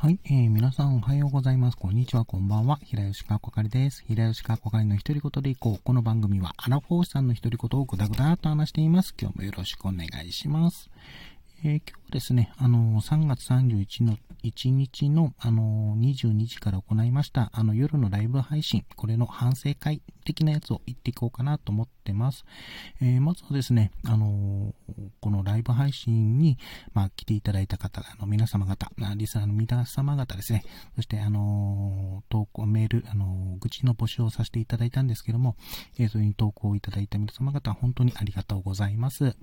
はい、えー、皆さんおはようございます。こんにちは、こんばんは。平吉かこかりです。平吉かこかりの独り言でいこう。この番組はアラフォーさんの独り言をぐだぐだと話しています。今日もよろしくお願いします。今日ですね、あのー、3月31の、1日の、あのー、22時から行いました、あの、夜のライブ配信、これの反省会的なやつを言っていこうかなと思ってます。えー、まずはですね、あのこのライブ配信に、まあ、来ていただいた方、あの、皆様方、リスナーの皆様方ですね、そして、あの投稿、メール、あの愚痴の募集をさせていただいたんですけども、えそれに投稿いただいた皆様方、本当にありがとうございます。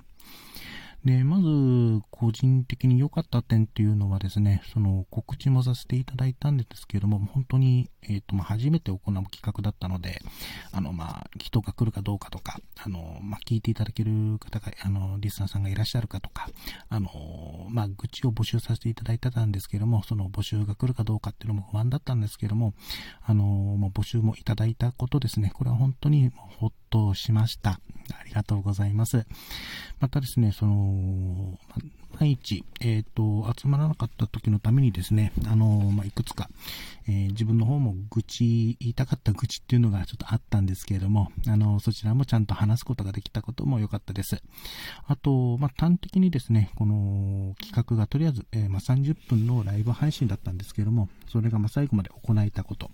で、まず、個人的に良かった点っていうのはですね、その告知もさせていただいたんですけれども、本当に、えっ、ー、と、まあ、初めて行う企画だったので、あの、まあ、人が来るかどうかとか、あの、まあ、聞いていただける方が、あの、リスナーさんがいらっしゃるかとか、あの、まあ、愚痴を募集させていただいてたんですけれども、その募集が来るかどうかっていうのも不安だったんですけれども、あの、まあ、募集もいただいたことですね、これは本当にほっとしました。ありがとうございます。またですね、その、毎日、えっ、ー、と、集まらなかった時のためにですね、あの、まあ、いくつか、えー、自分の方も愚痴、言いたかった愚痴っていうのがちょっとあったんですけれども、あの、そちらもちゃんと話すことができたことも良かったです。あと、まあ、端的にですね、この企画がとりあえず、えー、まあ、30分のライブ配信だったんですけれども、それがま最後まで行えたこと、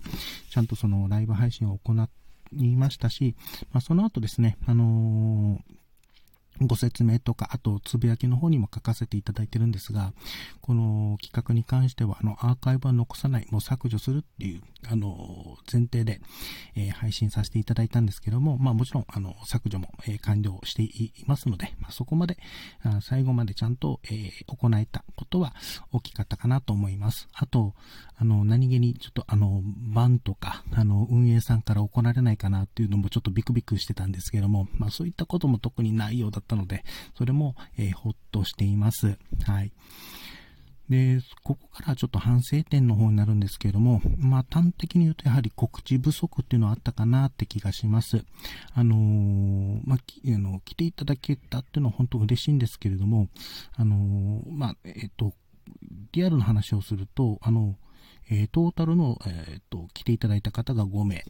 ちゃんとそのライブ配信を行って言いましたし、まあ、その後ですね、あのーご説明とか、あと、つぶやきの方にも書かせていただいてるんですが、この企画に関しては、あの、アーカイブは残さない、もう削除するっていう、あの、前提で、えー、配信させていただいたんですけども、まあもちろん、あの、削除も、えー、完了していますので、まあ、そこまであ、最後までちゃんと、えー、行えたことは大きかったかなと思います。あと、あの、何気に、ちょっと、あの、版とか、あの、運営さんから行われないかなっていうのもちょっとビクビクしてたんですけども、まあそういったことも特にないようだったので、それも、えー、ほっとしています。はい。で、ここからちょっと反省点の方になるんですけれども、まあ端的に言うとやはり告知不足っていうのはあったかなって気がします。あのー、まあ、あの、来ていただけたっていうのは本当嬉しいんですけれども、あのー、まあ、えっ、と、リアルな話をすると、あの、えー、トータルの、えー、と、来ていただいた方が5名、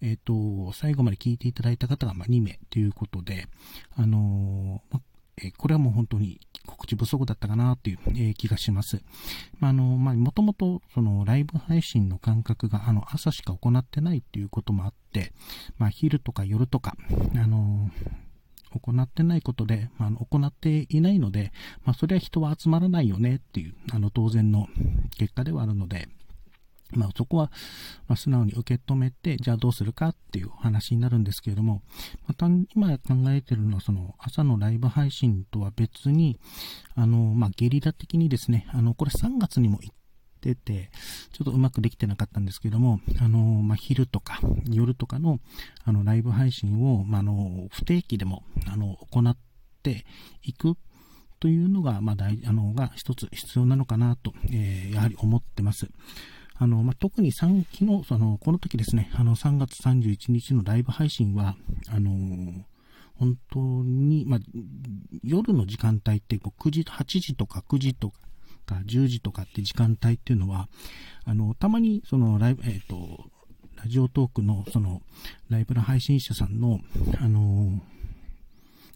えっ、ー、と、最後まで聞いていただいた方がま2名ということで、あのまえこれはもう本当に告知不足だったかなっていう、え気がします。もともと、ライブ配信の感覚が、あの、朝しか行ってないっていうこともあって、まあ、昼とか夜とか、あの行ってないことで、まあ、行っていないので、まあ、それは人は集まらないよねっていう、あの、当然の結果ではあるので、まあ、そこは、ま、素直に受け止めて、じゃあどうするかっていう話になるんですけれども、また今考えてるのは、その朝のライブ配信とは別に、あの、まあ、ゲリラ的にですね、あの、これ3月にも行ってて、ちょっとうまくできてなかったんですけれども、あの、まあ、昼とか夜とかの、あの、ライブ配信を、ま、あの、不定期でも、あの、行っていくというのが、まあ、大、あの、が一つ必要なのかなと、えー、やはり思ってます。あの、まあ、特に3期の、その、この時ですね、あの、3月31日のライブ配信は、あのー、本当に、まあ、夜の時間帯ってこう9時、8時とか9時とか、10時とかって時間帯っていうのは、あの、たまにそのライブ、えっ、ー、と、ラジオトークのそのライブの配信者さんの、あの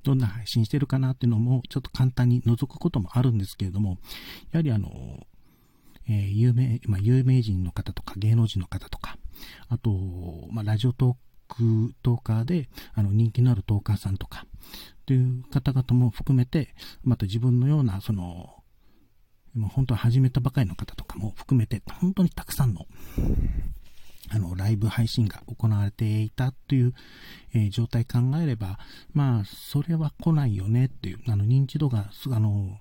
どんな配信してるかなっていうのもちょっと簡単に覗くこともあるんですけれども、やはりあの、えー、有名、まあ、有名人の方とか芸能人の方とか、あと、まあ、ラジオトーク、トーカーで、あの、人気のあるトーカーさんとか、という方々も含めて、また自分のような、その、もう本当は始めたばかりの方とかも含めて、本当にたくさんの、あの、ライブ配信が行われていたという、えー、状態考えれば、まあ、それは来ないよねっていう、あの、認知度が、あの、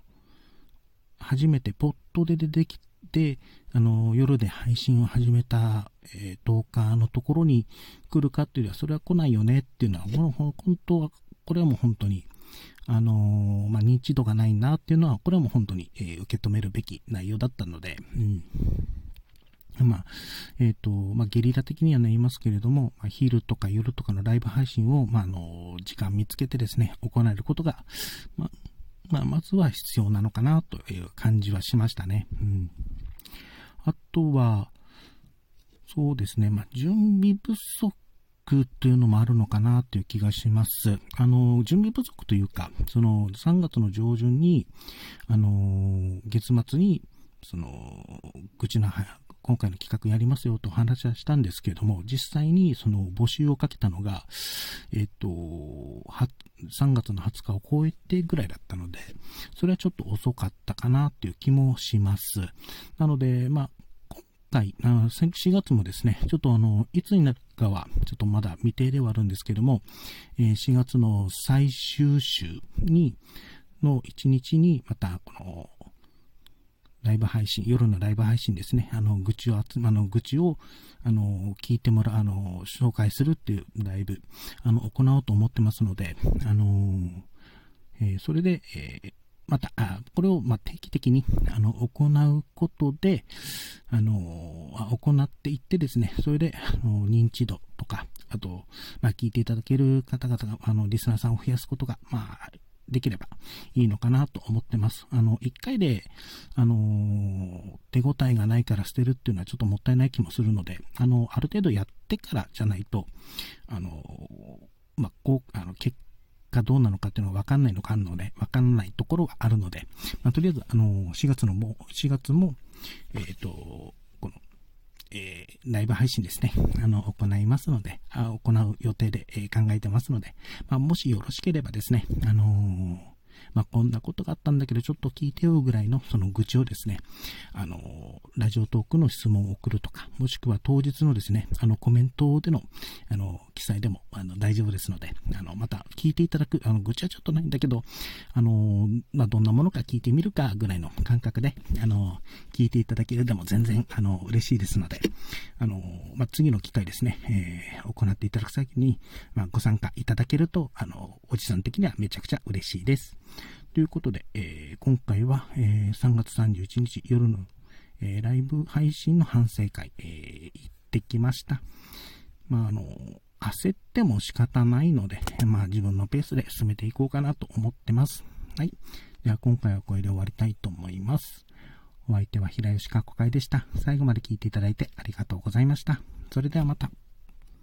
初めてポットで出てきで、あの、夜で配信を始めた、えー、10日のところに来るかっていうよりは、それは来ないよねっていうのは、本当は、これはもう本当に、あのー、まあ、認知度がないなっていうのは、これはもう本当に、えー、受け止めるべき内容だったので、うん。まあ、えっ、ー、と、まあ、ゲリラ的にはなりますけれども、まあ、昼とか夜とかのライブ配信を、まあ、あの、時間見つけてですね、行えることが、まあ、まあ、まずは必要なのかなという感じはしましたね。うん。あとは、そうですね、まあ、準備不足というのもあるのかなという気がします。あの、準備不足というか、その3月の上旬に、あの、月末に、その、愚痴の、今回の企画やりますよと話はしたんですけれども、実際にその募集をかけたのが、えっと、3月の20日を超えてぐらいだったので、それはちょっと遅かったかなっていう気もします。なので、まあ、回、4月もですね、ちょっとあの、いつになるかは、ちょっとまだ未定ではあるんですけども、えー、4月の最終週に、の1日に、また、この、ライブ配信、夜のライブ配信ですね、あの、愚痴を集、あの、愚痴を、あの、聞いてもらう、あの、紹介するっていうライブ、あの、行おうと思ってますので、あの、えー、それで、えーまた、あこれをま定期的にあの行うことで、あの行っていってですね、それであの認知度とか、あと、ま、聞いていただける方々が、あのリスナーさんを増やすことが、まあ、できればいいのかなと思ってます。あの、一回で、あの、手応えがないから捨てるっていうのはちょっともったいない気もするので、あの、ある程度やってからじゃないと、あの、まあ、こう、あの、結がどうなのかっていうのは分かんないのかあるので、分かんないところがあるので、まあ、とりあえず、あの、4月のも、4月も、えっ、ー、と、この、えー、ライブ配信ですね、あの、行いますので、あ行う予定で、えー、考えてますので、まあ、もしよろしければですね、あのーまあ、こんなことがあったんだけど、ちょっと聞いてよぐらいのその愚痴をですね、あの、ラジオトークの質問を送るとか、もしくは当日のですね、あの、コメントでの、あの、記載でも、あの、大丈夫ですので、あの、また聞いていただく、あの、愚痴はちょっとないんだけど、あの、まあ、どんなものか聞いてみるかぐらいの感覚で、あの、聞いていただけるでも全然、あの、嬉しいですので、あの、まあ、次の機会ですね、えー、行っていただく際に、まあ、ご参加いただけると、あの、おじさん的にはめちゃくちゃ嬉しいです。ということで、えー、今回は、えー、3月31日夜の、えー、ライブ配信の反省会、え行ってきました。まあ、あの、焦っても仕方ないので、まあ自分のペースで進めていこうかなと思ってます。はい。では今回はこれで終わりたいと思います。お相手は平吉かっこかいでした。最後まで聞いていただいてありがとうございました。それではまた。